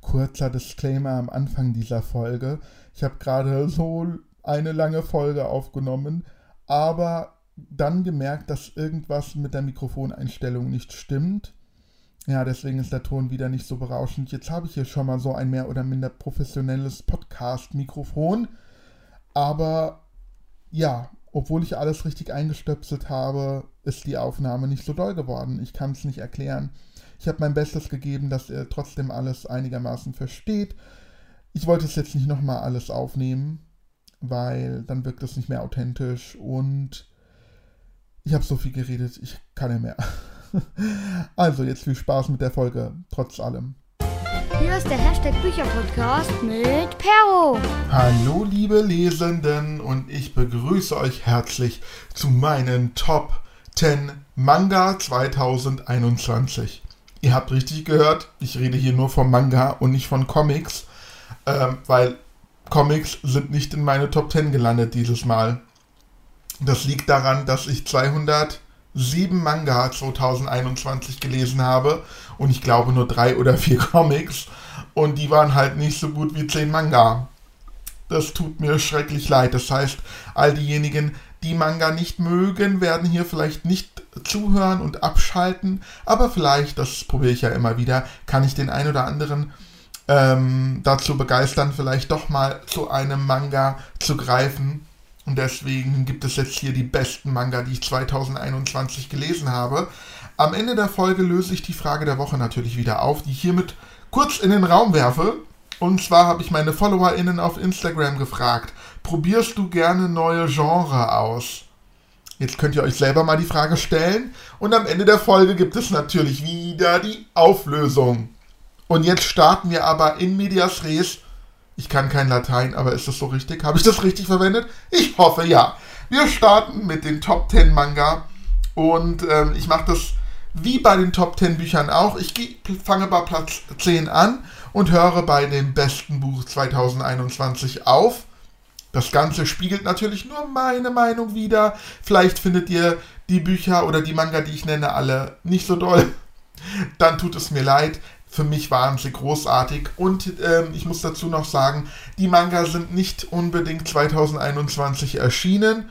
Kurzer Disclaimer am Anfang dieser Folge. Ich habe gerade so eine lange Folge aufgenommen, aber dann gemerkt, dass irgendwas mit der Mikrofoneinstellung nicht stimmt. Ja, deswegen ist der Ton wieder nicht so berauschend. Jetzt habe ich hier schon mal so ein mehr oder minder professionelles Podcast-Mikrofon. Aber ja, obwohl ich alles richtig eingestöpselt habe, ist die Aufnahme nicht so doll geworden. Ich kann es nicht erklären. Ich habe mein Bestes gegeben, dass ihr trotzdem alles einigermaßen versteht. Ich wollte es jetzt nicht nochmal alles aufnehmen, weil dann wirkt es nicht mehr authentisch und ich habe so viel geredet, ich kann ja mehr. Also jetzt viel Spaß mit der Folge, trotz allem. Hier ist der Hashtag Bücherpodcast mit Pero. Hallo liebe Lesenden und ich begrüße euch herzlich zu meinen Top 10 Manga 2021. Ihr habt richtig gehört, ich rede hier nur vom Manga und nicht von Comics, ähm, weil Comics sind nicht in meine Top 10 gelandet dieses Mal. Das liegt daran, dass ich 207 Manga 2021 gelesen habe und ich glaube nur drei oder vier Comics und die waren halt nicht so gut wie 10 Manga. Das tut mir schrecklich leid. Das heißt, all diejenigen, die Manga nicht mögen, werden hier vielleicht nicht zuhören und abschalten, aber vielleicht, das probiere ich ja immer wieder, kann ich den ein oder anderen ähm, dazu begeistern, vielleicht doch mal zu einem Manga zu greifen und deswegen gibt es jetzt hier die besten Manga, die ich 2021 gelesen habe. Am Ende der Folge löse ich die Frage der Woche natürlich wieder auf, die ich hiermit kurz in den Raum werfe. Und zwar habe ich meine FollowerInnen auf Instagram gefragt, probierst du gerne neue Genre aus? Jetzt könnt ihr euch selber mal die Frage stellen. Und am Ende der Folge gibt es natürlich wieder die Auflösung. Und jetzt starten wir aber in Medias Res ich kann kein Latein, aber ist das so richtig? Habe ich das richtig verwendet? Ich hoffe ja. Wir starten mit den Top 10 Manga und ähm, ich mache das wie bei den Top 10 Büchern auch. Ich fange bei Platz 10 an und höre bei dem besten Buch 2021 auf. Das Ganze spiegelt natürlich nur meine Meinung wider. Vielleicht findet ihr die Bücher oder die Manga, die ich nenne, alle nicht so doll. Dann tut es mir leid. Für mich waren sie großartig und ähm, ich muss dazu noch sagen, die Manga sind nicht unbedingt 2021 erschienen,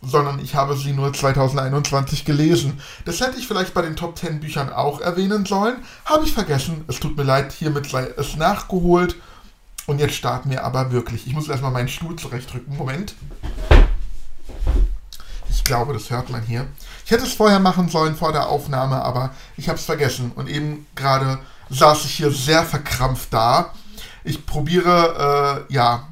sondern ich habe sie nur 2021 gelesen. Das hätte ich vielleicht bei den Top 10 Büchern auch erwähnen sollen, habe ich vergessen. Es tut mir leid, hiermit sei es nachgeholt. Und jetzt starten wir aber wirklich. Ich muss erstmal meinen Stuhl zurechtrücken. Moment. Ich glaube, das hört man hier. Ich hätte es vorher machen sollen vor der Aufnahme, aber ich habe es vergessen. Und eben gerade saß ich hier sehr verkrampft da. Ich probiere, äh, ja,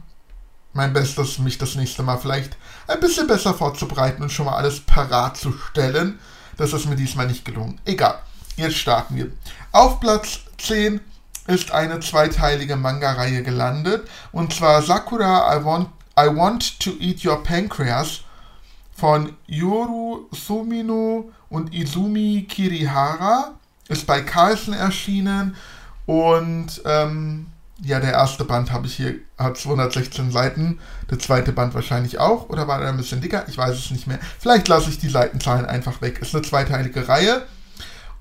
mein Bestes, mich das nächste Mal vielleicht ein bisschen besser vorzubereiten und schon mal alles parat zu stellen. Das ist mir diesmal nicht gelungen. Egal, jetzt starten wir. Auf Platz 10 ist eine zweiteilige Manga-Reihe gelandet. Und zwar Sakura I Want, I Want to Eat Your Pancreas von Yoru Sumino und Izumi Kirihara ist bei Carlsen erschienen und ähm, ja, der erste Band habe ich hier, hat 216 Seiten, der zweite Band wahrscheinlich auch, oder war der ein bisschen dicker? Ich weiß es nicht mehr. Vielleicht lasse ich die Seitenzahlen einfach weg. Ist eine zweiteilige Reihe.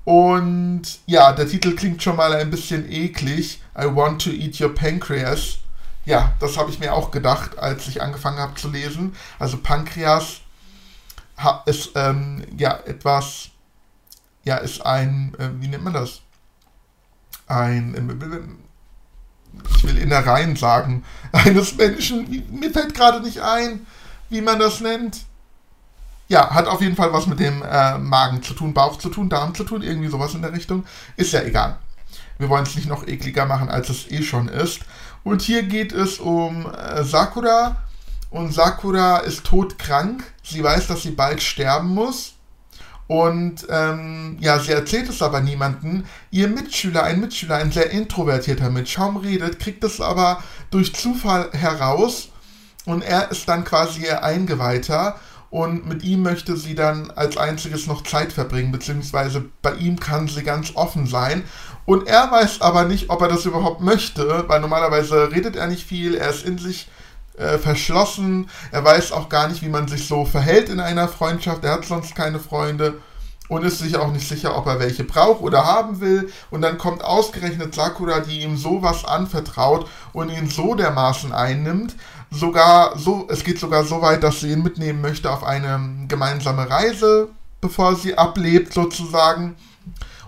Und ja, der Titel klingt schon mal ein bisschen eklig. I want to eat your pancreas. Ja, das habe ich mir auch gedacht, als ich angefangen habe zu lesen. Also Pankreas ist ähm, ja etwas ja, ist ein, äh, wie nennt man das? Ein, äh, ich will Innereien sagen, eines Menschen, mir fällt gerade nicht ein, wie man das nennt. Ja, hat auf jeden Fall was mit dem äh, Magen zu tun, Bauch zu tun, Darm zu tun, irgendwie sowas in der Richtung. Ist ja egal. Wir wollen es nicht noch ekliger machen, als es eh schon ist. Und hier geht es um äh, Sakura. Und Sakura ist todkrank. Sie weiß, dass sie bald sterben muss. Und ähm, ja, sie erzählt es aber niemanden. Ihr Mitschüler, ein Mitschüler, ein sehr introvertierter Mensch, kaum redet, kriegt es aber durch Zufall heraus und er ist dann quasi ihr Eingeweihter und mit ihm möchte sie dann als einziges noch Zeit verbringen, beziehungsweise bei ihm kann sie ganz offen sein. Und er weiß aber nicht, ob er das überhaupt möchte, weil normalerweise redet er nicht viel, er ist in sich äh, verschlossen. Er weiß auch gar nicht, wie man sich so verhält in einer Freundschaft. Er hat sonst keine Freunde. und ist sich auch nicht sicher, ob er welche braucht oder haben will. Und dann kommt ausgerechnet Sakura, die ihm sowas anvertraut und ihn so dermaßen einnimmt. Sogar so, es geht sogar so weit, dass sie ihn mitnehmen möchte auf eine gemeinsame Reise, bevor sie ablebt sozusagen.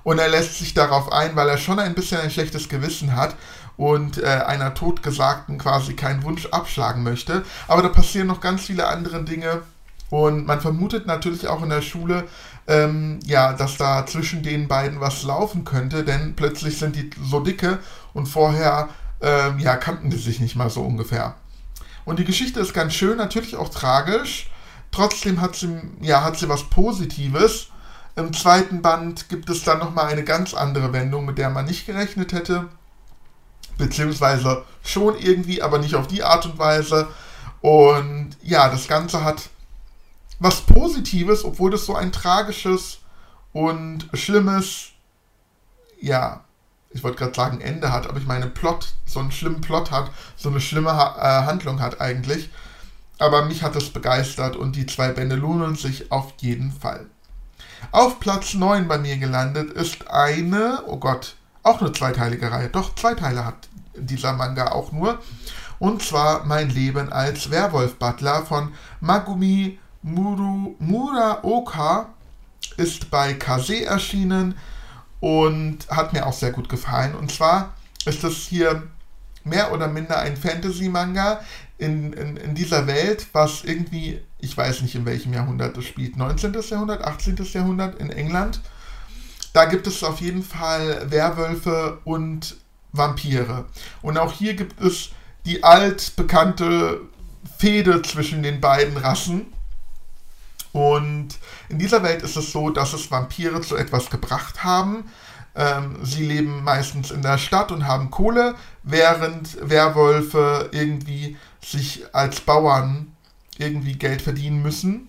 Und er lässt sich darauf ein, weil er schon ein bisschen ein schlechtes Gewissen hat und äh, einer Totgesagten quasi keinen Wunsch abschlagen möchte. Aber da passieren noch ganz viele andere Dinge. Und man vermutet natürlich auch in der Schule, ähm, ja, dass da zwischen den beiden was laufen könnte, denn plötzlich sind die so dicke und vorher, ähm, ja, kannten die sich nicht mal so ungefähr. Und die Geschichte ist ganz schön, natürlich auch tragisch. Trotzdem hat sie, ja, hat sie was Positives. Im zweiten Band gibt es dann nochmal eine ganz andere Wendung, mit der man nicht gerechnet hätte. Beziehungsweise schon irgendwie, aber nicht auf die Art und Weise. Und ja, das Ganze hat was Positives, obwohl das so ein tragisches und schlimmes, ja, ich wollte gerade sagen Ende hat, aber ich meine Plot, so einen schlimmen Plot hat, so eine schlimme äh, Handlung hat eigentlich. Aber mich hat es begeistert und die zwei Bände lohnen sich auf jeden Fall. Auf Platz 9 bei mir gelandet ist eine, oh Gott, auch eine zweiteilige Reihe. Doch, zwei Teile hat dieser Manga auch nur. Und zwar Mein Leben als Werwolf-Butler von Magumi Muru, Muraoka ist bei Kase erschienen und hat mir auch sehr gut gefallen. Und zwar ist es hier mehr oder minder ein Fantasy-Manga in, in, in, dieser Welt, was irgendwie, ich weiß nicht in welchem Jahrhundert es spielt, 19. Jahrhundert, 18. Jahrhundert in England. Da gibt es auf jeden Fall Werwölfe und Vampire. Und auch hier gibt es die altbekannte Fehde zwischen den beiden Rassen. Und in dieser Welt ist es so, dass es Vampire zu etwas gebracht haben. Ähm, sie leben meistens in der Stadt und haben Kohle, während Werwölfe irgendwie sich als Bauern irgendwie Geld verdienen müssen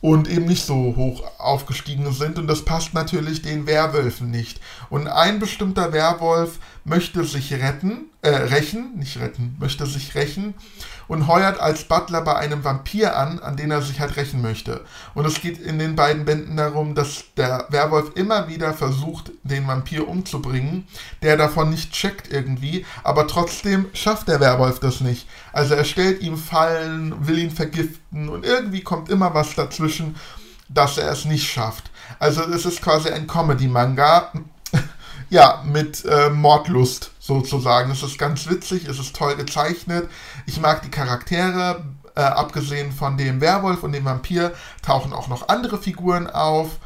und eben nicht so hoch aufgestiegen sind. Und das passt natürlich den Werwölfen nicht. Und ein bestimmter Werwolf möchte sich retten, äh, rächen, nicht retten, möchte sich rächen und heuert als Butler bei einem Vampir an, an den er sich halt rächen möchte. Und es geht in den beiden Bänden darum, dass der Werwolf immer wieder versucht, den Vampir umzubringen, der davon nicht checkt irgendwie, aber trotzdem schafft der Werwolf das nicht. Also er stellt ihm Fallen, will ihn vergiften und irgendwie kommt immer was dazwischen dass er es nicht schafft. Also es ist quasi ein Comedy-Manga, ja, mit äh, Mordlust sozusagen. Es ist ganz witzig, es ist toll gezeichnet. Ich mag die Charaktere. Äh, abgesehen von dem Werwolf und dem Vampir tauchen auch noch andere Figuren auf.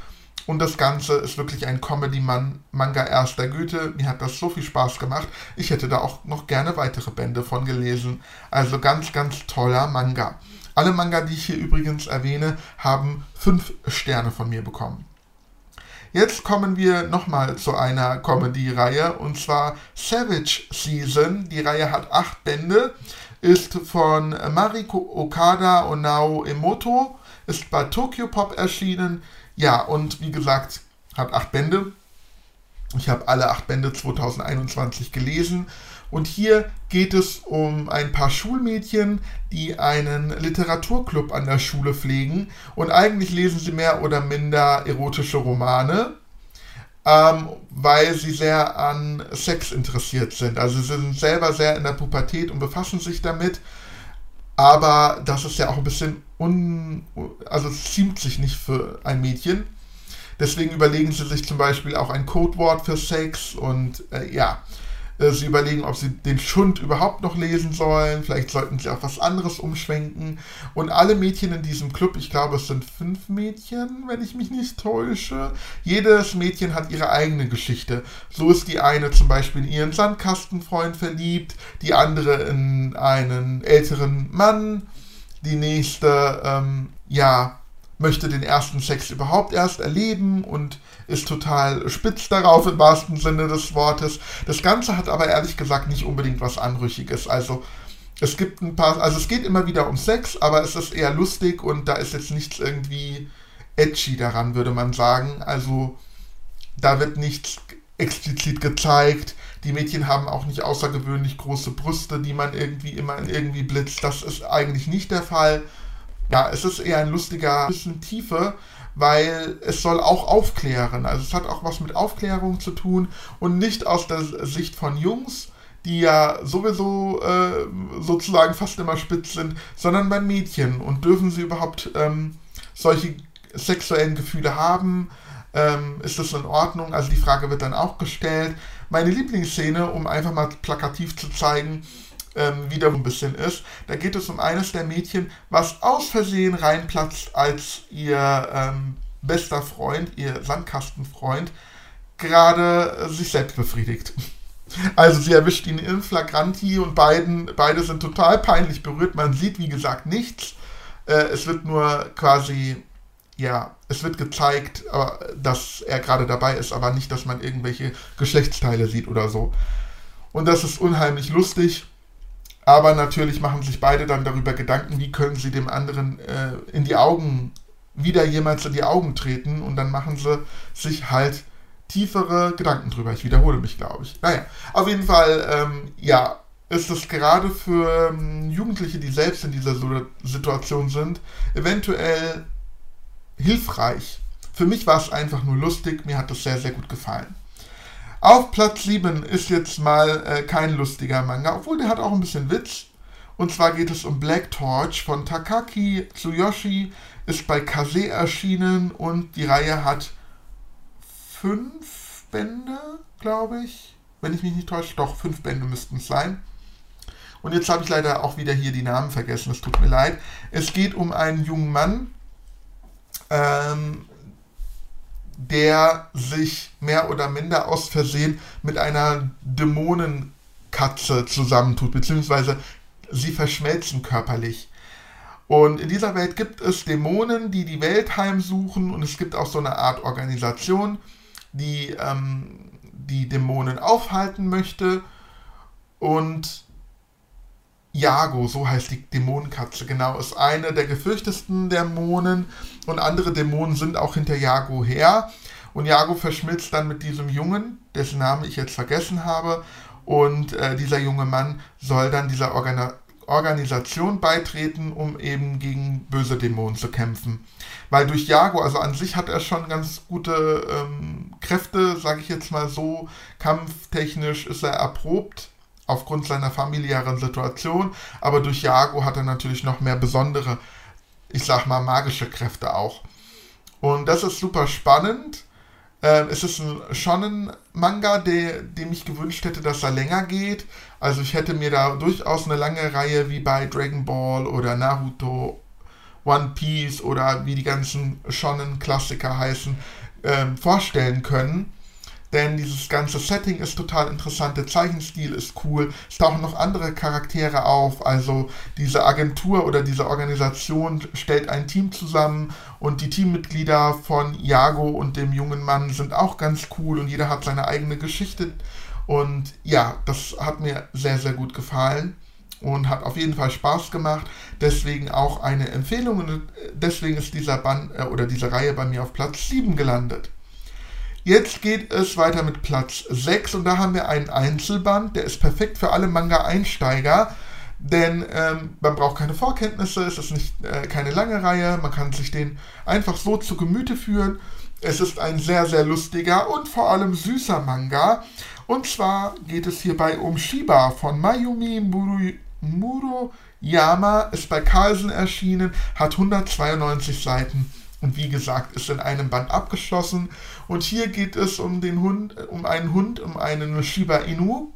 Und das Ganze ist wirklich ein Comedy-Manga erster Güte. Mir hat das so viel Spaß gemacht. Ich hätte da auch noch gerne weitere Bände von gelesen. Also ganz, ganz toller Manga. Alle Manga, die ich hier übrigens erwähne, haben 5 Sterne von mir bekommen. Jetzt kommen wir nochmal zu einer Comedy-Reihe und zwar Savage Season. Die Reihe hat 8 Bände, ist von Mariko Okada und Nao Emoto, ist bei Tokyo Pop erschienen. Ja, und wie gesagt, hat 8 Bände. Ich habe alle 8 Bände 2021 gelesen und hier geht es um ein paar Schulmädchen, die einen Literaturclub an der Schule pflegen. Und eigentlich lesen sie mehr oder minder erotische Romane, ähm, weil sie sehr an Sex interessiert sind. Also sie sind selber sehr in der Pubertät und befassen sich damit. Aber das ist ja auch ein bisschen un... Also es ziemt sich nicht für ein Mädchen. Deswegen überlegen sie sich zum Beispiel auch ein Codewort für Sex und äh, ja. Äh, sie überlegen, ob sie den Schund überhaupt noch lesen sollen. Vielleicht sollten sie auf was anderes umschwenken. Und alle Mädchen in diesem Club, ich glaube, es sind fünf Mädchen, wenn ich mich nicht täusche. Jedes Mädchen hat ihre eigene Geschichte. So ist die eine zum Beispiel in ihren Sandkastenfreund verliebt, die andere in einen älteren Mann, die nächste, ähm, ja, möchte den ersten Sex überhaupt erst erleben und ist total spitz darauf im wahrsten Sinne des Wortes. Das Ganze hat aber ehrlich gesagt nicht unbedingt was Anrüchiges. Also es gibt ein paar, also es geht immer wieder um Sex, aber es ist eher lustig und da ist jetzt nichts irgendwie edgy daran, würde man sagen. Also da wird nichts explizit gezeigt. Die Mädchen haben auch nicht außergewöhnlich große Brüste, die man irgendwie immer irgendwie blitzt. Das ist eigentlich nicht der Fall. Ja, es ist eher ein lustiger bisschen Tiefe, weil es soll auch aufklären. Also es hat auch was mit Aufklärung zu tun und nicht aus der Sicht von Jungs, die ja sowieso äh, sozusagen fast immer spitz sind, sondern bei Mädchen. Und dürfen sie überhaupt ähm, solche sexuellen Gefühle haben? Ähm, ist das in Ordnung? Also die Frage wird dann auch gestellt. Meine Lieblingsszene, um einfach mal plakativ zu zeigen, ähm, wieder ein bisschen ist, da geht es um eines der Mädchen, was aus Versehen reinplatzt, als ihr ähm, bester Freund, ihr Sandkastenfreund, gerade äh, sich selbst befriedigt. Also sie erwischt ihn in Flagranti und beiden, beide sind total peinlich berührt. Man sieht, wie gesagt, nichts. Äh, es wird nur quasi ja, es wird gezeigt, dass er gerade dabei ist, aber nicht, dass man irgendwelche Geschlechtsteile sieht oder so. Und das ist unheimlich lustig. Aber natürlich machen sich beide dann darüber Gedanken, wie können sie dem anderen äh, in die Augen, wieder jemals in die Augen treten. Und dann machen sie sich halt tiefere Gedanken drüber. Ich wiederhole mich, glaube ich. Naja, auf jeden Fall, ähm, ja, ist es gerade für ähm, Jugendliche, die selbst in dieser Situation sind, eventuell hilfreich. Für mich war es einfach nur lustig, mir hat das sehr, sehr gut gefallen. Auf Platz 7 ist jetzt mal äh, kein lustiger Manga, obwohl der hat auch ein bisschen Witz. Und zwar geht es um Black Torch von Takaki Tsuyoshi, ist bei Kase erschienen und die Reihe hat fünf Bände, glaube ich. Wenn ich mich nicht täusche, doch, fünf Bände müssten es sein. Und jetzt habe ich leider auch wieder hier die Namen vergessen, es tut mir leid. Es geht um einen jungen Mann, ähm, der sich mehr oder minder aus Versehen mit einer Dämonenkatze zusammentut, beziehungsweise sie verschmelzen körperlich. Und in dieser Welt gibt es Dämonen, die die Welt heimsuchen und es gibt auch so eine Art Organisation, die ähm, die Dämonen aufhalten möchte. Und Jago, so heißt die Dämonenkatze, genau, ist eine der gefürchtesten Dämonen und andere Dämonen sind auch hinter Jago her. Und Jago verschmilzt dann mit diesem Jungen, dessen Namen ich jetzt vergessen habe. Und äh, dieser junge Mann soll dann dieser Organ Organisation beitreten, um eben gegen böse Dämonen zu kämpfen. Weil durch Jago, also an sich hat er schon ganz gute ähm, Kräfte, sage ich jetzt mal so, kampftechnisch ist er erprobt aufgrund seiner familiären Situation, aber durch Jago hat er natürlich noch mehr besondere, ich sag mal, magische Kräfte auch. Und das ist super spannend. Äh, es ist ein Shonen-Manga, dem ich gewünscht hätte, dass er länger geht. Also ich hätte mir da durchaus eine lange Reihe wie bei Dragon Ball oder Naruto, One Piece oder wie die ganzen Shonen-Klassiker heißen, äh, vorstellen können denn dieses ganze Setting ist total interessant, der Zeichenstil ist cool, es tauchen noch andere Charaktere auf, also diese Agentur oder diese Organisation stellt ein Team zusammen und die Teammitglieder von Iago und dem jungen Mann sind auch ganz cool und jeder hat seine eigene Geschichte und ja, das hat mir sehr, sehr gut gefallen und hat auf jeden Fall Spaß gemacht. Deswegen auch eine Empfehlung und deswegen ist dieser Band äh, oder diese Reihe bei mir auf Platz 7 gelandet. Jetzt geht es weiter mit Platz 6 und da haben wir einen Einzelband, der ist perfekt für alle Manga-Einsteiger, denn ähm, man braucht keine Vorkenntnisse, es ist nicht äh, keine lange Reihe, man kann sich den einfach so zu Gemüte führen. Es ist ein sehr, sehr lustiger und vor allem süßer Manga. Und zwar geht es hierbei um Shiba von Mayumi Muru, Muruyama, ist bei Carlsen erschienen, hat 192 Seiten und wie gesagt, ist in einem Band abgeschlossen. Und hier geht es um den Hund, um einen Hund, um einen Shiba Inu,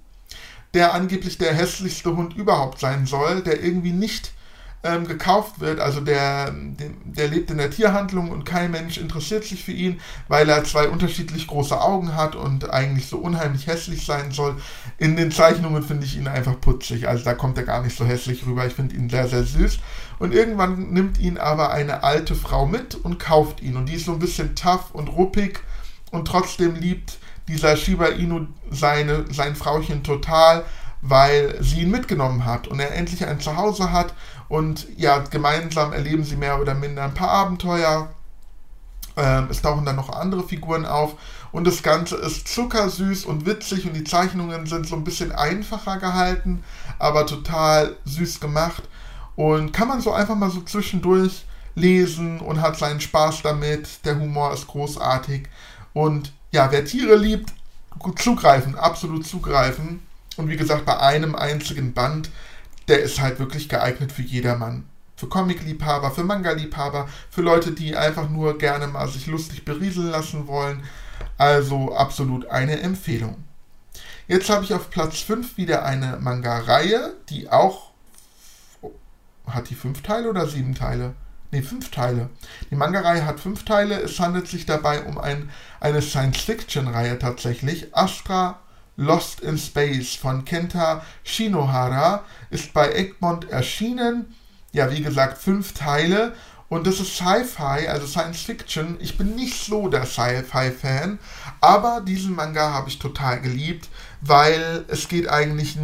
der angeblich der hässlichste Hund überhaupt sein soll, der irgendwie nicht ähm, gekauft wird. Also der, der, lebt in der Tierhandlung und kein Mensch interessiert sich für ihn, weil er zwei unterschiedlich große Augen hat und eigentlich so unheimlich hässlich sein soll. In den Zeichnungen finde ich ihn einfach putzig. Also da kommt er gar nicht so hässlich rüber. Ich finde ihn sehr, sehr süß. Und irgendwann nimmt ihn aber eine alte Frau mit und kauft ihn. Und die ist so ein bisschen tough und ruppig und trotzdem liebt dieser Shiba Inu seine, sein Frauchen total, weil sie ihn mitgenommen hat und er endlich ein Zuhause hat und ja, gemeinsam erleben sie mehr oder minder ein paar Abenteuer. Ähm, es tauchen dann noch andere Figuren auf und das Ganze ist zuckersüß und witzig und die Zeichnungen sind so ein bisschen einfacher gehalten, aber total süß gemacht und kann man so einfach mal so zwischendurch lesen und hat seinen Spaß damit. Der Humor ist großartig. Und ja, wer Tiere liebt, zugreifen, absolut zugreifen. Und wie gesagt, bei einem einzigen Band, der ist halt wirklich geeignet für jedermann. Für Comic-Liebhaber, für Manga-Liebhaber, für Leute, die einfach nur gerne mal sich lustig berieseln lassen wollen. Also absolut eine Empfehlung. Jetzt habe ich auf Platz 5 wieder eine Manga-Reihe, die auch. Hat die fünf Teile oder sieben Teile? Ne, fünf Teile. Die Manga-Reihe hat fünf Teile. Es handelt sich dabei um ein, eine Science-Fiction-Reihe tatsächlich. Astra Lost in Space von Kenta Shinohara ist bei Egmont erschienen. Ja, wie gesagt, fünf Teile. Und das ist Sci-Fi, also Science Fiction. Ich bin nicht so der Sci-Fi-Fan, aber diesen Manga habe ich total geliebt, weil es geht eigentlich,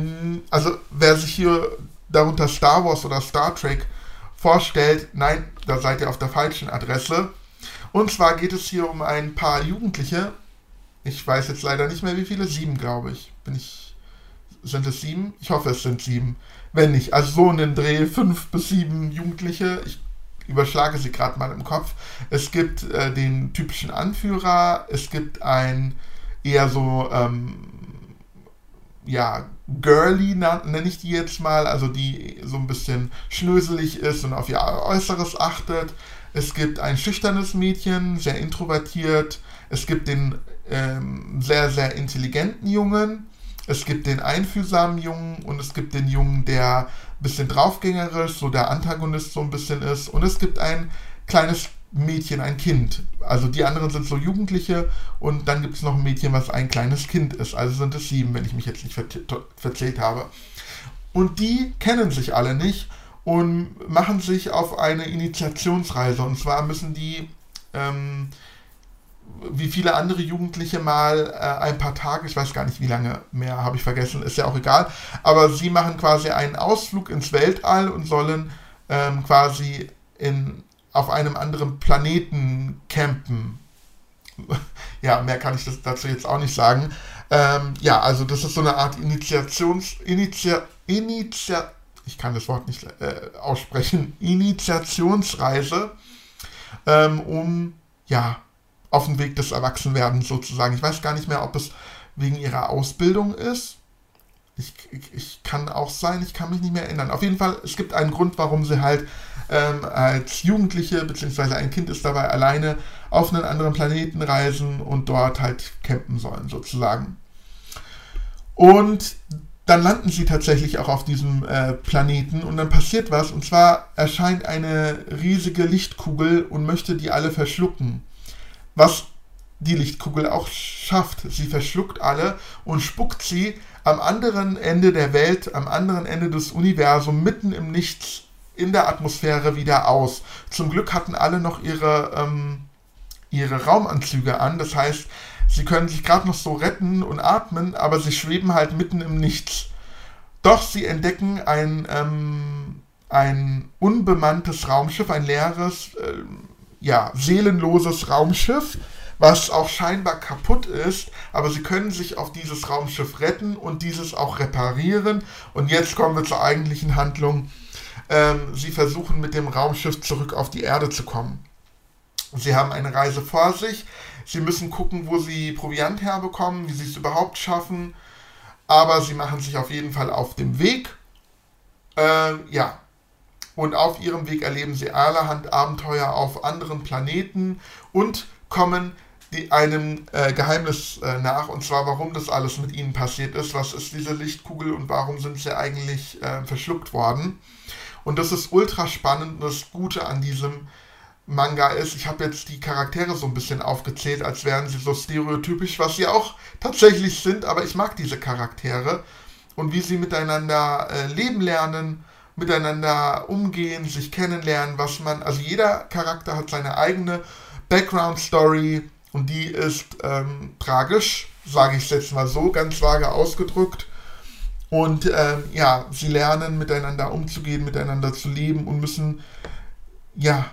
also wer sich hier darunter Star Wars oder Star Trek vorstellt, nein, da seid ihr auf der falschen Adresse. Und zwar geht es hier um ein paar Jugendliche. Ich weiß jetzt leider nicht mehr, wie viele. Sieben, glaube ich. Bin ich. Sind es sieben? Ich hoffe, es sind sieben. Wenn nicht, also so in den Dreh fünf bis sieben Jugendliche. Ich überschlage sie gerade mal im Kopf. Es gibt äh, den typischen Anführer. Es gibt ein eher so ähm, ja, girly nenne ich die jetzt mal, also die so ein bisschen schnöselig ist und auf ihr Äußeres achtet. Es gibt ein schüchternes Mädchen, sehr introvertiert. Es gibt den ähm, sehr, sehr intelligenten Jungen. Es gibt den einfühlsamen Jungen und es gibt den Jungen, der ein bisschen draufgängerisch, so der Antagonist so ein bisschen ist. Und es gibt ein kleines Mädchen, ein Kind. Also die anderen sind so Jugendliche und dann gibt es noch ein Mädchen, was ein kleines Kind ist. Also sind es sieben, wenn ich mich jetzt nicht verzählt habe. Und die kennen sich alle nicht und machen sich auf eine Initiationsreise. Und zwar müssen die, ähm, wie viele andere Jugendliche mal, äh, ein paar Tage, ich weiß gar nicht wie lange mehr, habe ich vergessen, ist ja auch egal, aber sie machen quasi einen Ausflug ins Weltall und sollen ähm, quasi in auf einem anderen Planeten campen. ja, mehr kann ich das dazu jetzt auch nicht sagen. Ähm, ja, also das ist so eine Art Initiations... Initiat... Initiat ich kann das Wort nicht äh, aussprechen. Initiationsreise, ähm, um, ja, auf den Weg des Erwachsenwerdens sozusagen. Ich weiß gar nicht mehr, ob es wegen ihrer Ausbildung ist. Ich, ich, ich, kann auch sein, ich kann mich nicht mehr erinnern. Auf jeden Fall, es gibt einen Grund, warum sie halt ähm, als Jugendliche, beziehungsweise ein Kind ist dabei alleine auf einen anderen Planeten reisen und dort halt campen sollen, sozusagen. Und dann landen sie tatsächlich auch auf diesem äh, Planeten und dann passiert was, und zwar erscheint eine riesige Lichtkugel und möchte die alle verschlucken. Was die Lichtkugel auch schafft. Sie verschluckt alle und spuckt sie am anderen Ende der Welt, am anderen Ende des Universums, mitten im Nichts in der Atmosphäre wieder aus. Zum Glück hatten alle noch ihre, ähm, ihre Raumanzüge an. Das heißt, sie können sich gerade noch so retten und atmen, aber sie schweben halt mitten im Nichts. Doch sie entdecken ein, ähm, ein unbemanntes Raumschiff, ein leeres, äh, ja, seelenloses Raumschiff, was auch scheinbar kaputt ist, aber sie können sich auf dieses Raumschiff retten und dieses auch reparieren. Und jetzt kommen wir zur eigentlichen Handlung ähm, sie versuchen mit dem Raumschiff zurück auf die Erde zu kommen. Sie haben eine Reise vor sich. Sie müssen gucken, wo sie Proviant herbekommen, wie sie es überhaupt schaffen. Aber sie machen sich auf jeden Fall auf dem Weg. Äh, ja. Und auf ihrem Weg erleben sie allerhand Abenteuer auf anderen Planeten und kommen die, einem äh, Geheimnis äh, nach, und zwar warum das alles mit ihnen passiert ist. Was ist diese Lichtkugel und warum sind sie eigentlich äh, verschluckt worden? Und das ist ultra spannend. Das Gute an diesem Manga ist, ich habe jetzt die Charaktere so ein bisschen aufgezählt, als wären sie so stereotypisch, was sie auch tatsächlich sind, aber ich mag diese Charaktere und wie sie miteinander äh, leben lernen, miteinander umgehen, sich kennenlernen, was man, also jeder Charakter hat seine eigene Background-Story und die ist ähm, tragisch, sage ich jetzt mal so, ganz vage ausgedrückt. Und ähm, ja, sie lernen miteinander umzugehen, miteinander zu leben und müssen ja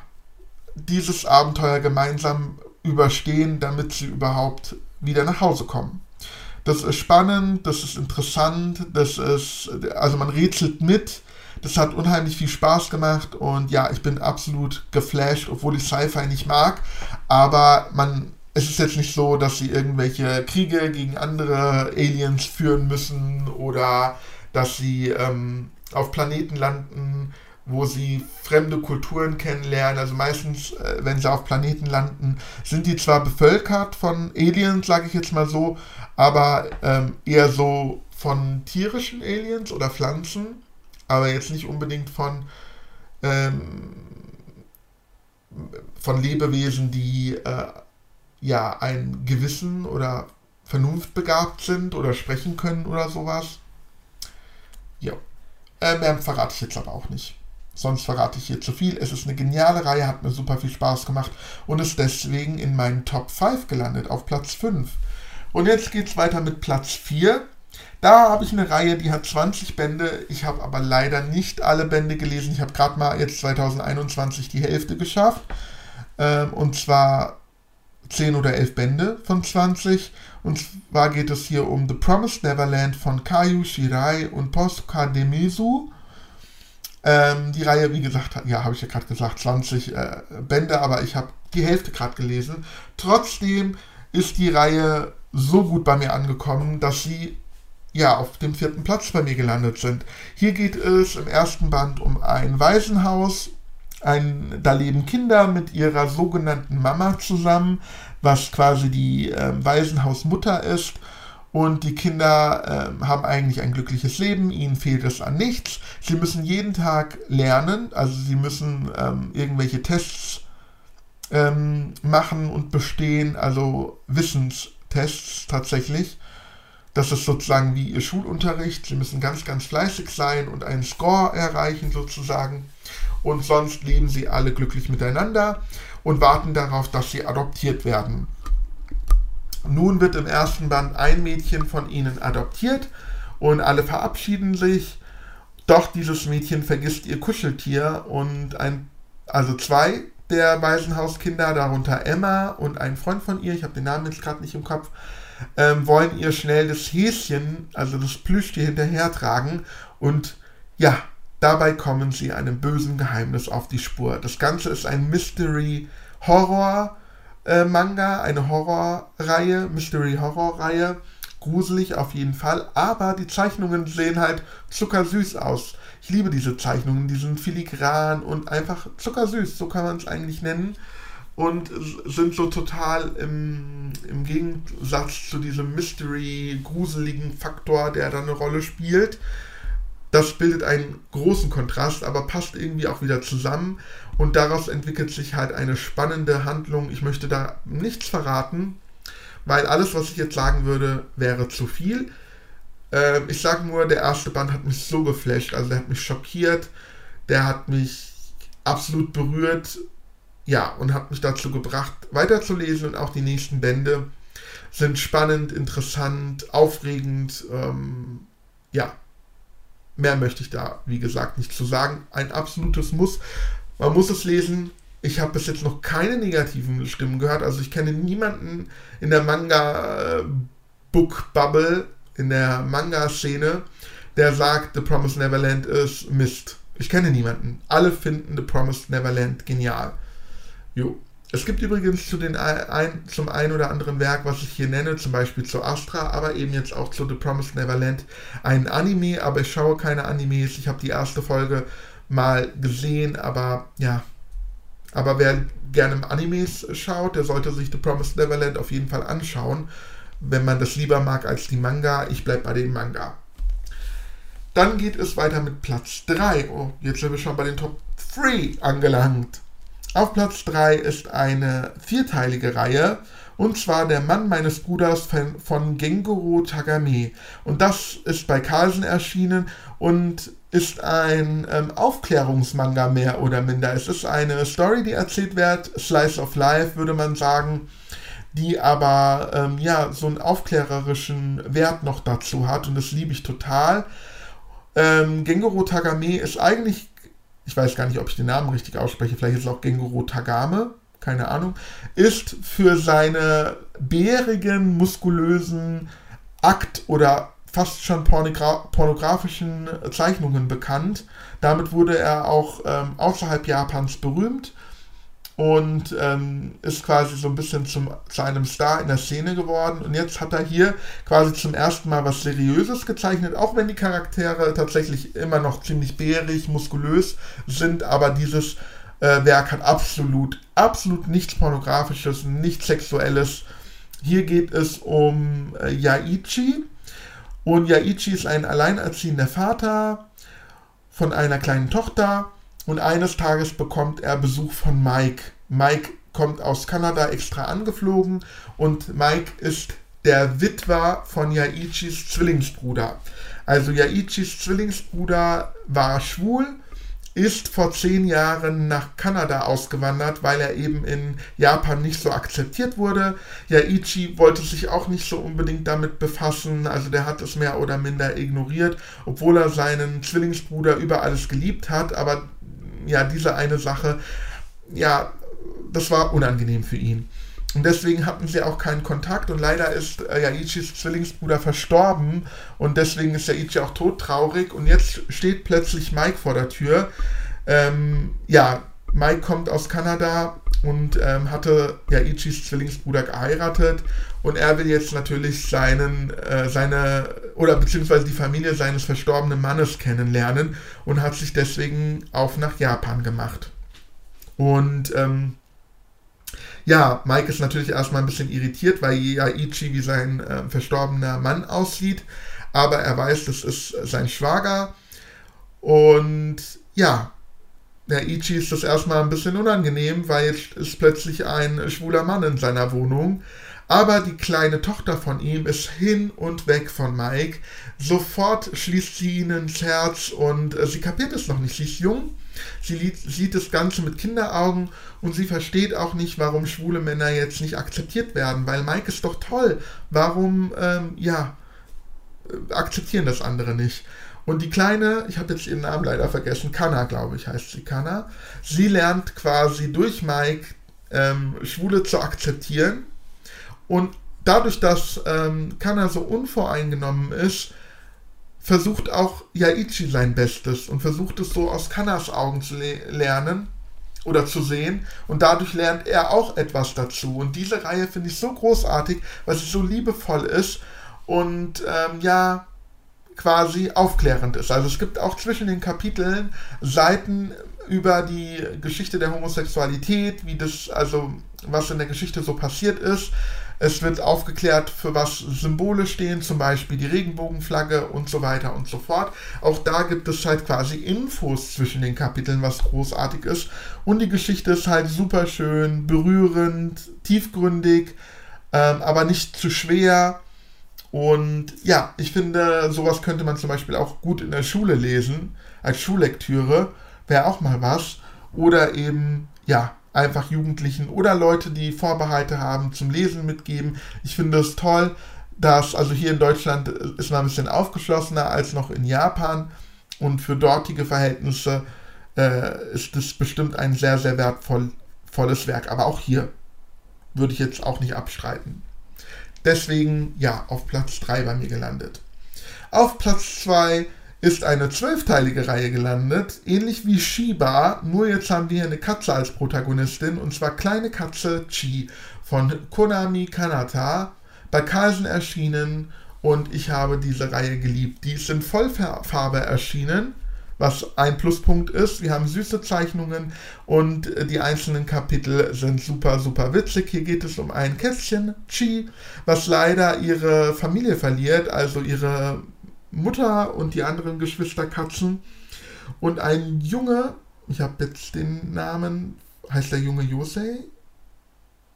dieses Abenteuer gemeinsam überstehen, damit sie überhaupt wieder nach Hause kommen. Das ist spannend, das ist interessant, das ist, also man rätselt mit, Das hat unheimlich viel Spaß gemacht und ja, ich bin absolut geflasht, obwohl ich Sci-Fi nicht mag. Aber man, es ist jetzt nicht so, dass sie irgendwelche Kriege gegen andere Aliens führen müssen oder dass sie ähm, auf Planeten landen, wo sie fremde Kulturen kennenlernen. Also meistens, äh, wenn sie auf Planeten landen, sind die zwar bevölkert von Aliens, sage ich jetzt mal so, aber ähm, eher so von tierischen Aliens oder Pflanzen, aber jetzt nicht unbedingt von, ähm, von Lebewesen, die äh, ja ein Gewissen oder vernunftbegabt sind oder sprechen können oder sowas. Ja. Äh, mehr verrate ich jetzt aber auch nicht. Sonst verrate ich hier zu viel. Es ist eine geniale Reihe, hat mir super viel Spaß gemacht und ist deswegen in meinen Top 5 gelandet, auf Platz 5. Und jetzt geht es weiter mit Platz 4. Da habe ich eine Reihe, die hat 20 Bände. Ich habe aber leider nicht alle Bände gelesen. Ich habe gerade mal jetzt 2021 die Hälfte geschafft. Ähm, und zwar 10 oder 11 Bände von 20. Und zwar geht es hier um The Promised Neverland von Kayu Shirai und Posca Demesu. Ähm, die Reihe, wie gesagt, ja, habe ich ja gerade gesagt, 20 äh, Bände, aber ich habe die Hälfte gerade gelesen. Trotzdem ist die Reihe so gut bei mir angekommen, dass sie ja auf dem vierten Platz bei mir gelandet sind. Hier geht es im ersten Band um ein Waisenhaus. Ein, da leben Kinder mit ihrer sogenannten Mama zusammen, was quasi die äh, Waisenhausmutter ist. Und die Kinder äh, haben eigentlich ein glückliches Leben, ihnen fehlt es an nichts. Sie müssen jeden Tag lernen, also sie müssen ähm, irgendwelche Tests ähm, machen und bestehen, also Wissenstests tatsächlich. Das ist sozusagen wie ihr Schulunterricht. Sie müssen ganz, ganz fleißig sein und einen Score erreichen sozusagen. Und sonst leben sie alle glücklich miteinander und warten darauf, dass sie adoptiert werden. Nun wird im ersten Band ein Mädchen von ihnen adoptiert und alle verabschieden sich. Doch dieses Mädchen vergisst ihr Kuscheltier und ein, also zwei der Waisenhauskinder, darunter Emma und ein Freund von ihr, ich habe den Namen jetzt gerade nicht im Kopf, ähm, wollen ihr schnell das Häschen, also das Plüschtier, hinterhertragen und ja, dabei kommen sie einem bösen Geheimnis auf die Spur. Das Ganze ist ein Mystery-Horror-Manga, eine Horrorreihe, Mystery-Horror-Reihe. Gruselig auf jeden Fall, aber die Zeichnungen sehen halt zuckersüß aus. Ich liebe diese Zeichnungen, die sind filigran und einfach zuckersüß, so kann man es eigentlich nennen und sind so total im, im Gegensatz zu diesem Mystery-gruseligen Faktor, der da eine Rolle spielt. Das bildet einen großen Kontrast, aber passt irgendwie auch wieder zusammen und daraus entwickelt sich halt eine spannende Handlung. Ich möchte da nichts verraten, weil alles, was ich jetzt sagen würde, wäre zu viel. Äh, ich sage nur, der erste Band hat mich so geflasht, also der hat mich schockiert, der hat mich absolut berührt ja, und hat mich dazu gebracht, weiterzulesen und auch die nächsten Bände sind spannend, interessant, aufregend. Ähm, ja, mehr möchte ich da, wie gesagt, nicht zu sagen. Ein absolutes Muss. Man muss es lesen. Ich habe bis jetzt noch keine negativen Stimmen gehört. Also ich kenne niemanden in der Manga-Book-Bubble, in der Manga-Szene, der sagt, The Promised Neverland ist Mist. Ich kenne niemanden. Alle finden The Promised Neverland genial. Jo. Es gibt übrigens zu den ein, zum ein oder anderen Werk, was ich hier nenne, zum Beispiel zu Astra, aber eben jetzt auch zu The Promised Neverland, ein Anime, aber ich schaue keine Animes. Ich habe die erste Folge mal gesehen, aber ja. Aber wer gerne Animes schaut, der sollte sich The Promised Neverland auf jeden Fall anschauen, wenn man das lieber mag als die Manga. Ich bleibe bei dem Manga. Dann geht es weiter mit Platz 3. Oh, jetzt sind wir schon bei den Top 3 angelangt. Auf Platz 3 ist eine vierteilige Reihe, und zwar Der Mann meines Bruders von Gengoro Tagame. Und das ist bei Carlsen erschienen und ist ein ähm, Aufklärungsmanga mehr oder minder. Es ist eine Story, die erzählt wird, Slice of Life würde man sagen, die aber ähm, ja so einen aufklärerischen Wert noch dazu hat und das liebe ich total. Ähm, Gengoro Tagame ist eigentlich ich weiß gar nicht, ob ich den Namen richtig ausspreche, vielleicht ist es auch Gengoro Tagame, keine Ahnung, ist für seine bärigen, muskulösen Akt- oder fast schon pornogra pornografischen Zeichnungen bekannt. Damit wurde er auch ähm, außerhalb Japans berühmt und ähm, ist quasi so ein bisschen zum, zu einem Star in der Szene geworden. Und jetzt hat er hier quasi zum ersten Mal was Seriöses gezeichnet, auch wenn die Charaktere tatsächlich immer noch ziemlich bärig, muskulös sind, aber dieses äh, Werk hat absolut, absolut nichts Pornografisches, nichts Sexuelles. Hier geht es um äh, Yaichi. Und Yaichi ist ein alleinerziehender Vater von einer kleinen Tochter und eines Tages bekommt er Besuch von Mike. Mike kommt aus Kanada extra angeflogen und Mike ist der Witwer von Yaichis Zwillingsbruder. Also Yaichis Zwillingsbruder war schwul ist vor zehn Jahren nach Kanada ausgewandert, weil er eben in Japan nicht so akzeptiert wurde. Yaichi wollte sich auch nicht so unbedingt damit befassen, also der hat es mehr oder minder ignoriert, obwohl er seinen Zwillingsbruder über alles geliebt hat, aber ja, diese eine Sache, ja, das war unangenehm für ihn. Und deswegen hatten sie auch keinen Kontakt und leider ist äh, Yaichis Zwillingsbruder verstorben und deswegen ist Yaichi auch todtraurig und jetzt steht plötzlich Mike vor der Tür. Ähm, ja, Mike kommt aus Kanada und ähm, hatte Yaichis Zwillingsbruder geheiratet und er will jetzt natürlich seinen, äh, seine, oder beziehungsweise die Familie seines verstorbenen Mannes kennenlernen und hat sich deswegen auf nach Japan gemacht. Und ähm, ja, Mike ist natürlich erstmal ein bisschen irritiert, weil Yaichi wie sein äh, verstorbener Mann aussieht, aber er weiß, das ist sein Schwager. Und ja, der Ichi ist das erstmal ein bisschen unangenehm, weil jetzt ist plötzlich ein schwuler Mann in seiner Wohnung. Aber die kleine Tochter von ihm ist hin und weg von Mike. Sofort schließt sie ihn ins Herz und äh, sie kapiert es noch nicht. Sie ist jung, sie sieht das Ganze mit Kinderaugen und sie versteht auch nicht, warum schwule Männer jetzt nicht akzeptiert werden, weil Mike ist doch toll. Warum, ähm, ja, äh, akzeptieren das andere nicht? Und die Kleine, ich habe jetzt ihren Namen leider vergessen, Kana, glaube ich, heißt sie Kana. Sie lernt quasi durch Mike ähm, Schwule zu akzeptieren und dadurch, dass ähm, Kana so unvoreingenommen ist, versucht auch Yaichi sein Bestes und versucht es so aus Kanas Augen zu le lernen oder zu sehen und dadurch lernt er auch etwas dazu. Und diese Reihe finde ich so großartig, weil sie so liebevoll ist und ähm, ja quasi aufklärend ist. Also es gibt auch zwischen den Kapiteln Seiten über die Geschichte der Homosexualität, wie das also was in der Geschichte so passiert ist. Es wird aufgeklärt, für was Symbole stehen, zum Beispiel die Regenbogenflagge und so weiter und so fort. Auch da gibt es halt quasi Infos zwischen den Kapiteln, was großartig ist. Und die Geschichte ist halt super schön, berührend, tiefgründig, ähm, aber nicht zu schwer. Und ja, ich finde, sowas könnte man zum Beispiel auch gut in der Schule lesen, als Schullektüre, wäre auch mal was. Oder eben, ja, einfach Jugendlichen oder Leute, die Vorbehalte haben, zum Lesen mitgeben. Ich finde es toll, dass, also hier in Deutschland ist man ein bisschen aufgeschlossener als noch in Japan und für dortige Verhältnisse äh, ist es bestimmt ein sehr, sehr wertvolles Werk. Aber auch hier würde ich jetzt auch nicht abstreiten. Deswegen, ja, auf Platz 3 bei mir gelandet. Auf Platz 2 ist eine zwölfteilige Reihe gelandet, ähnlich wie Shiba, nur jetzt haben wir hier eine Katze als Protagonistin, und zwar Kleine Katze Chi von Konami Kanata, bei Carlsen erschienen und ich habe diese Reihe geliebt. Die ist in Vollfarbe erschienen, was ein Pluspunkt ist. Wir haben süße Zeichnungen und die einzelnen Kapitel sind super, super witzig. Hier geht es um ein Kätzchen, Chi, was leider ihre Familie verliert, also ihre Mutter und die anderen Geschwisterkatzen. Und ein Junge, ich habe jetzt den Namen, heißt der Junge Josei?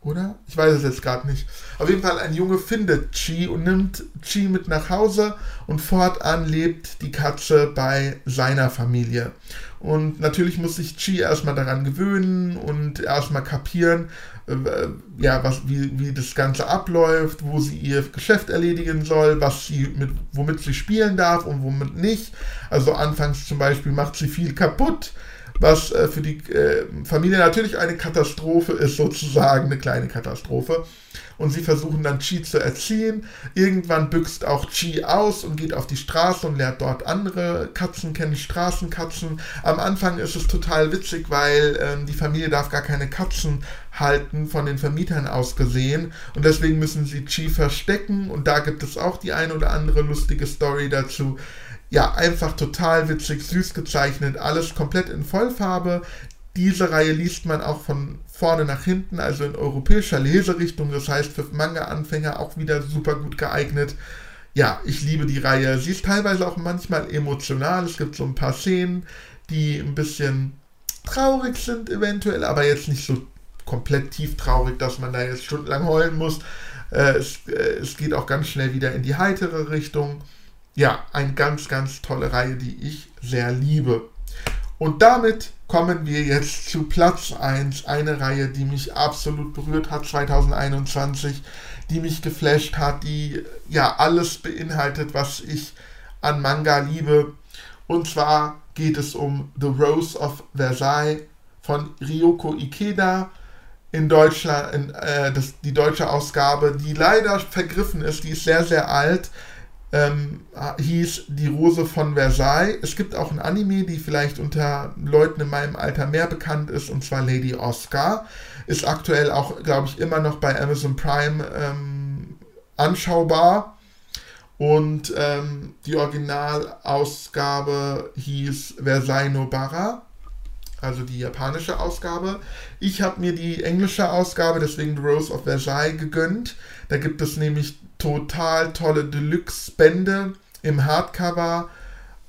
Oder? Ich weiß es jetzt gerade nicht. Auf jeden Fall, ein Junge findet Chi und nimmt Chi mit nach Hause und fortan lebt die Katze bei seiner Familie. Und natürlich muss sich Chi erstmal daran gewöhnen und erstmal kapieren, äh, ja, was, wie, wie das Ganze abläuft, wo sie ihr Geschäft erledigen soll, was sie mit, womit sie spielen darf und womit nicht. Also anfangs zum Beispiel macht sie viel kaputt was äh, für die äh, Familie natürlich eine Katastrophe ist, sozusagen eine kleine Katastrophe. Und sie versuchen dann Chi zu erziehen. Irgendwann büxt auch Chi aus und geht auf die Straße und lernt dort andere Katzen kennen, Straßenkatzen. Am Anfang ist es total witzig, weil ähm, die Familie darf gar keine Katzen halten, von den Vermietern aus gesehen. Und deswegen müssen sie Chi verstecken. Und da gibt es auch die ein oder andere lustige Story dazu ja, einfach total witzig, süß gezeichnet, alles komplett in Vollfarbe. Diese Reihe liest man auch von vorne nach hinten, also in europäischer Leserichtung, das heißt für Manga-Anfänger auch wieder super gut geeignet. Ja, ich liebe die Reihe. Sie ist teilweise auch manchmal emotional. Es gibt so ein paar Szenen, die ein bisschen traurig sind, eventuell, aber jetzt nicht so komplett tief traurig, dass man da jetzt stundenlang heulen muss. Äh, es, äh, es geht auch ganz schnell wieder in die heitere Richtung ja, eine ganz, ganz tolle Reihe, die ich sehr liebe. Und damit kommen wir jetzt zu Platz 1, eine Reihe, die mich absolut berührt hat 2021, die mich geflasht hat, die ja alles beinhaltet, was ich an Manga liebe. Und zwar geht es um The Rose of Versailles von Ryoko Ikeda. In Deutschland, in, äh, das, die deutsche Ausgabe, die leider vergriffen ist, die ist sehr, sehr alt ähm, hieß Die Rose von Versailles. Es gibt auch ein Anime, die vielleicht unter Leuten in meinem Alter mehr bekannt ist, und zwar Lady Oscar. Ist aktuell auch, glaube ich, immer noch bei Amazon Prime ähm, anschaubar. Und ähm, die Originalausgabe hieß Versailles Nobara, also die japanische Ausgabe. Ich habe mir die englische Ausgabe, deswegen The Rose of Versailles, gegönnt. Da gibt es nämlich total tolle Deluxe-Bände im Hardcover,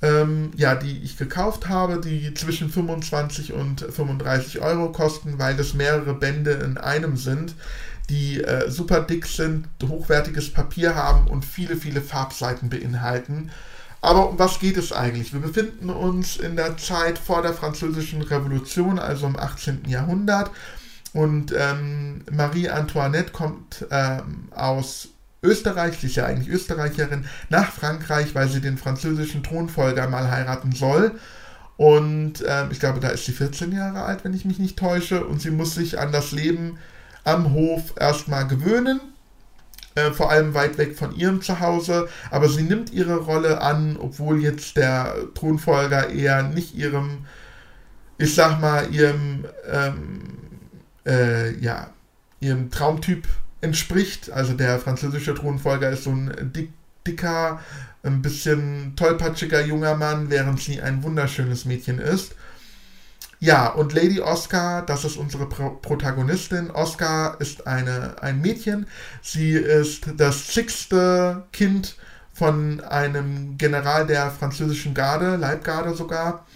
ähm, ja, die ich gekauft habe, die zwischen 25 und 35 Euro kosten, weil das mehrere Bände in einem sind, die äh, super dick sind, hochwertiges Papier haben und viele, viele Farbseiten beinhalten. Aber um was geht es eigentlich? Wir befinden uns in der Zeit vor der Französischen Revolution, also im 18. Jahrhundert. Und ähm, Marie Antoinette kommt ähm, aus Österreich, sie ist ja eigentlich Österreicherin, nach Frankreich, weil sie den französischen Thronfolger mal heiraten soll. Und äh, ich glaube, da ist sie 14 Jahre alt, wenn ich mich nicht täusche. Und sie muss sich an das Leben am Hof erstmal gewöhnen. Äh, vor allem weit weg von ihrem Zuhause. Aber sie nimmt ihre Rolle an, obwohl jetzt der Thronfolger eher nicht ihrem, ich sag mal, ihrem, ähm, äh, ja, ihrem Traumtyp entspricht. Also der französische Thronfolger ist so ein dick, dicker, ein bisschen tollpatschiger junger Mann, während sie ein wunderschönes Mädchen ist. Ja, und Lady Oscar, das ist unsere Pro Protagonistin. Oscar ist eine, ein Mädchen. Sie ist das sechste Kind von einem General der französischen Garde, Leibgarde sogar.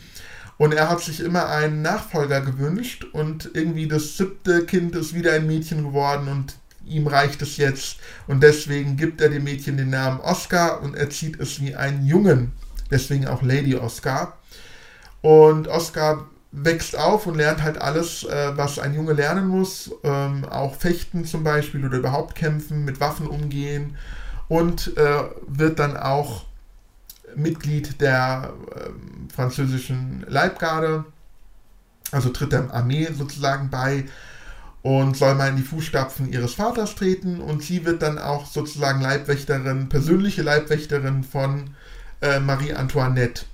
Und er hat sich immer einen Nachfolger gewünscht und irgendwie das siebte Kind ist wieder ein Mädchen geworden und ihm reicht es jetzt. Und deswegen gibt er dem Mädchen den Namen Oscar und erzieht es wie einen Jungen. Deswegen auch Lady Oscar. Und Oscar wächst auf und lernt halt alles, äh, was ein Junge lernen muss. Ähm, auch fechten zum Beispiel oder überhaupt kämpfen, mit Waffen umgehen. Und äh, wird dann auch Mitglied der äh, französischen Leibgarde. Also tritt der Armee sozusagen bei und soll mal in die Fußstapfen ihres Vaters treten und sie wird dann auch sozusagen Leibwächterin, persönliche Leibwächterin von äh, Marie Antoinette.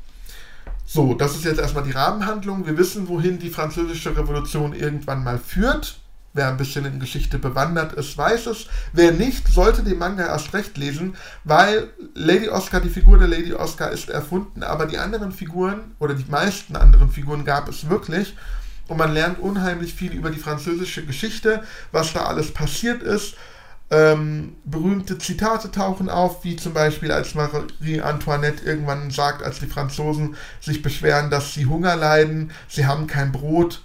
So, das ist jetzt erstmal die Rahmenhandlung. Wir wissen, wohin die französische Revolution irgendwann mal führt. Wer ein bisschen in Geschichte bewandert ist, weiß es. Wer nicht, sollte den Manga erst recht lesen, weil Lady Oscar, die Figur der Lady Oscar ist erfunden, aber die anderen Figuren oder die meisten anderen Figuren gab es wirklich und man lernt unheimlich viel über die französische Geschichte, was da alles passiert ist. Ähm, berühmte Zitate tauchen auf, wie zum Beispiel als Marie Antoinette irgendwann sagt, als die Franzosen sich beschweren, dass sie Hunger leiden, sie haben kein Brot.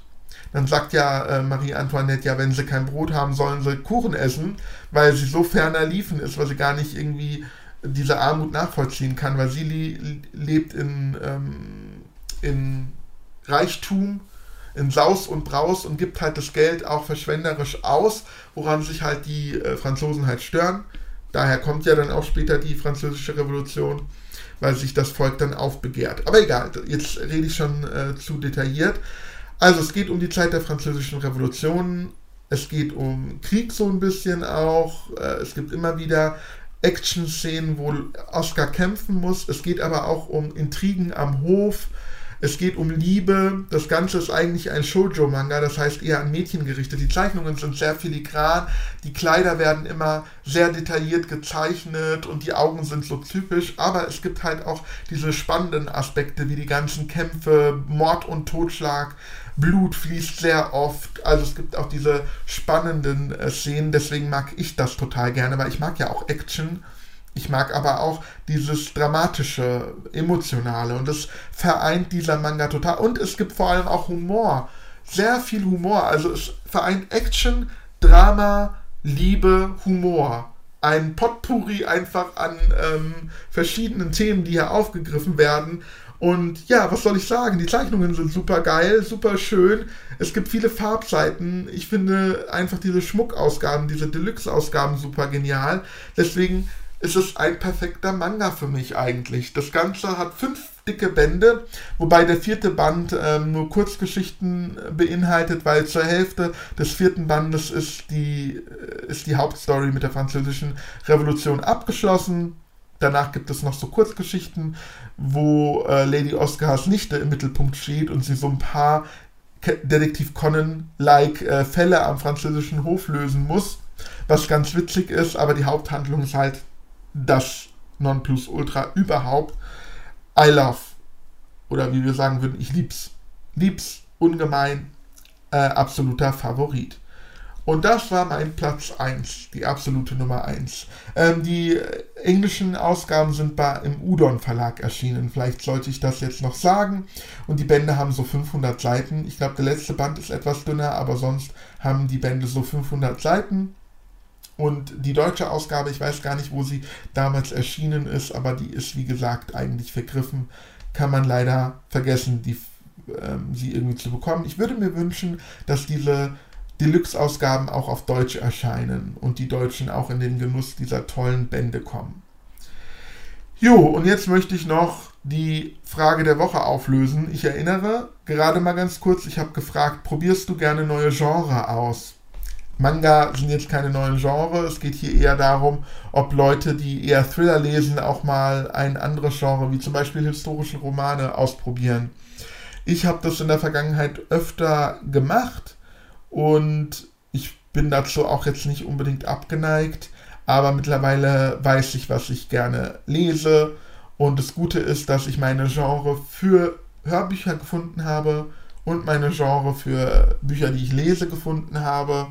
Dann sagt ja äh, Marie Antoinette, ja, wenn sie kein Brot haben, sollen sie Kuchen essen, weil sie so ferner liefen ist, weil sie gar nicht irgendwie diese Armut nachvollziehen kann, weil sie lebt in, ähm, in Reichtum in Saus und Braus und gibt halt das Geld auch verschwenderisch aus, woran sich halt die äh, Franzosen halt stören. Daher kommt ja dann auch später die französische Revolution. weil sich das Volk dann aufbegehrt. Aber egal, jetzt rede ich schon äh, zu detailliert. Also es geht um die Zeit der französischen Revolution, es geht um Krieg so ein bisschen auch, äh, es gibt immer wieder Action-Szenen, wo Oscar kämpfen muss, es geht aber auch um Intrigen am Hof, es geht um Liebe. Das Ganze ist eigentlich ein Shoujo-Manga, das heißt eher an Mädchen gerichtet. Die Zeichnungen sind sehr filigran, die Kleider werden immer sehr detailliert gezeichnet und die Augen sind so typisch. Aber es gibt halt auch diese spannenden Aspekte wie die ganzen Kämpfe, Mord und Totschlag. Blut fließt sehr oft. Also es gibt auch diese spannenden äh, Szenen. Deswegen mag ich das total gerne, weil ich mag ja auch Action. Ich mag aber auch dieses dramatische, emotionale und das vereint dieser Manga total. Und es gibt vor allem auch Humor. Sehr viel Humor. Also es vereint Action, Drama, Liebe, Humor. Ein Potpourri einfach an ähm, verschiedenen Themen, die hier aufgegriffen werden. Und ja, was soll ich sagen? Die Zeichnungen sind super geil, super schön. Es gibt viele Farbseiten. Ich finde einfach diese Schmuckausgaben, diese Deluxe-Ausgaben super genial. Deswegen ist es ein perfekter Manga für mich eigentlich. Das Ganze hat fünf dicke Bände, wobei der vierte Band ähm, nur Kurzgeschichten beinhaltet, weil zur Hälfte des vierten Bandes ist die, äh, ist die Hauptstory mit der französischen Revolution abgeschlossen. Danach gibt es noch so Kurzgeschichten, wo äh, Lady Oscars Nichte im Mittelpunkt steht und sie so ein paar Detektiv Conan-like äh, Fälle am französischen Hof lösen muss, was ganz witzig ist, aber die Haupthandlung ist halt das Nonplusultra überhaupt. I love. Oder wie wir sagen würden, ich lieb's. Lieb's ungemein. Äh, absoluter Favorit. Und das war mein Platz 1, die absolute Nummer 1. Ähm, die englischen Ausgaben sind bei, im Udon Verlag erschienen. Vielleicht sollte ich das jetzt noch sagen. Und die Bände haben so 500 Seiten. Ich glaube, der letzte Band ist etwas dünner, aber sonst haben die Bände so 500 Seiten. Und die deutsche Ausgabe, ich weiß gar nicht, wo sie damals erschienen ist, aber die ist, wie gesagt, eigentlich vergriffen. Kann man leider vergessen, die, ähm, sie irgendwie zu bekommen. Ich würde mir wünschen, dass diese Deluxe-Ausgaben auch auf Deutsch erscheinen und die Deutschen auch in den Genuss dieser tollen Bände kommen. Jo, und jetzt möchte ich noch die Frage der Woche auflösen. Ich erinnere gerade mal ganz kurz, ich habe gefragt, probierst du gerne neue Genre aus? Manga sind jetzt keine neuen Genre. Es geht hier eher darum, ob Leute, die eher Thriller lesen, auch mal ein anderes Genre, wie zum Beispiel historische Romane, ausprobieren. Ich habe das in der Vergangenheit öfter gemacht und ich bin dazu auch jetzt nicht unbedingt abgeneigt, aber mittlerweile weiß ich, was ich gerne lese. Und das Gute ist, dass ich meine Genre für Hörbücher gefunden habe und meine Genre für Bücher, die ich lese, gefunden habe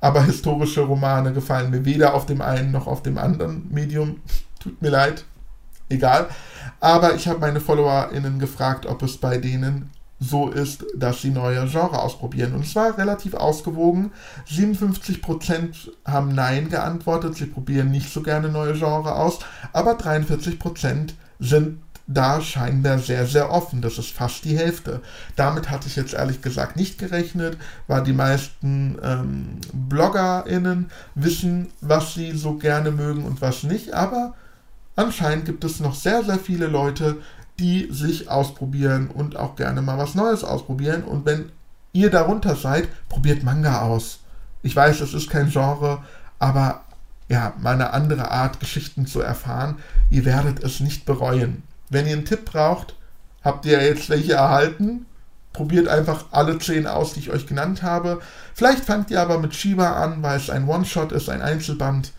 aber historische Romane gefallen mir weder auf dem einen noch auf dem anderen Medium. Tut mir leid. Egal. Aber ich habe meine FollowerInnen gefragt, ob es bei denen so ist, dass sie neue Genre ausprobieren. Und es war relativ ausgewogen. 57% haben Nein geantwortet, sie probieren nicht so gerne neue Genre aus, aber 43% sind da scheinbar sehr, sehr offen. Das ist fast die Hälfte. Damit hatte ich jetzt ehrlich gesagt nicht gerechnet, weil die meisten ähm, BloggerInnen wissen, was sie so gerne mögen und was nicht. Aber anscheinend gibt es noch sehr, sehr viele Leute, die sich ausprobieren und auch gerne mal was Neues ausprobieren. Und wenn ihr darunter seid, probiert Manga aus. Ich weiß, es ist kein Genre, aber ja, mal eine andere Art, Geschichten zu erfahren. Ihr werdet es nicht bereuen. Wenn ihr einen Tipp braucht, habt ihr jetzt welche erhalten. Probiert einfach alle 10 aus, die ich euch genannt habe. Vielleicht fangt ihr aber mit Shiba an, weil es ein One-Shot ist, ein Einzelband.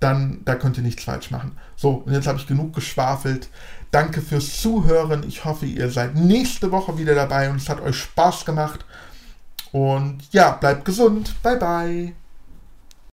Dann, da könnt ihr nichts falsch machen. So, und jetzt habe ich genug geschwafelt. Danke fürs Zuhören. Ich hoffe, ihr seid nächste Woche wieder dabei und es hat euch Spaß gemacht. Und ja, bleibt gesund. Bye, bye.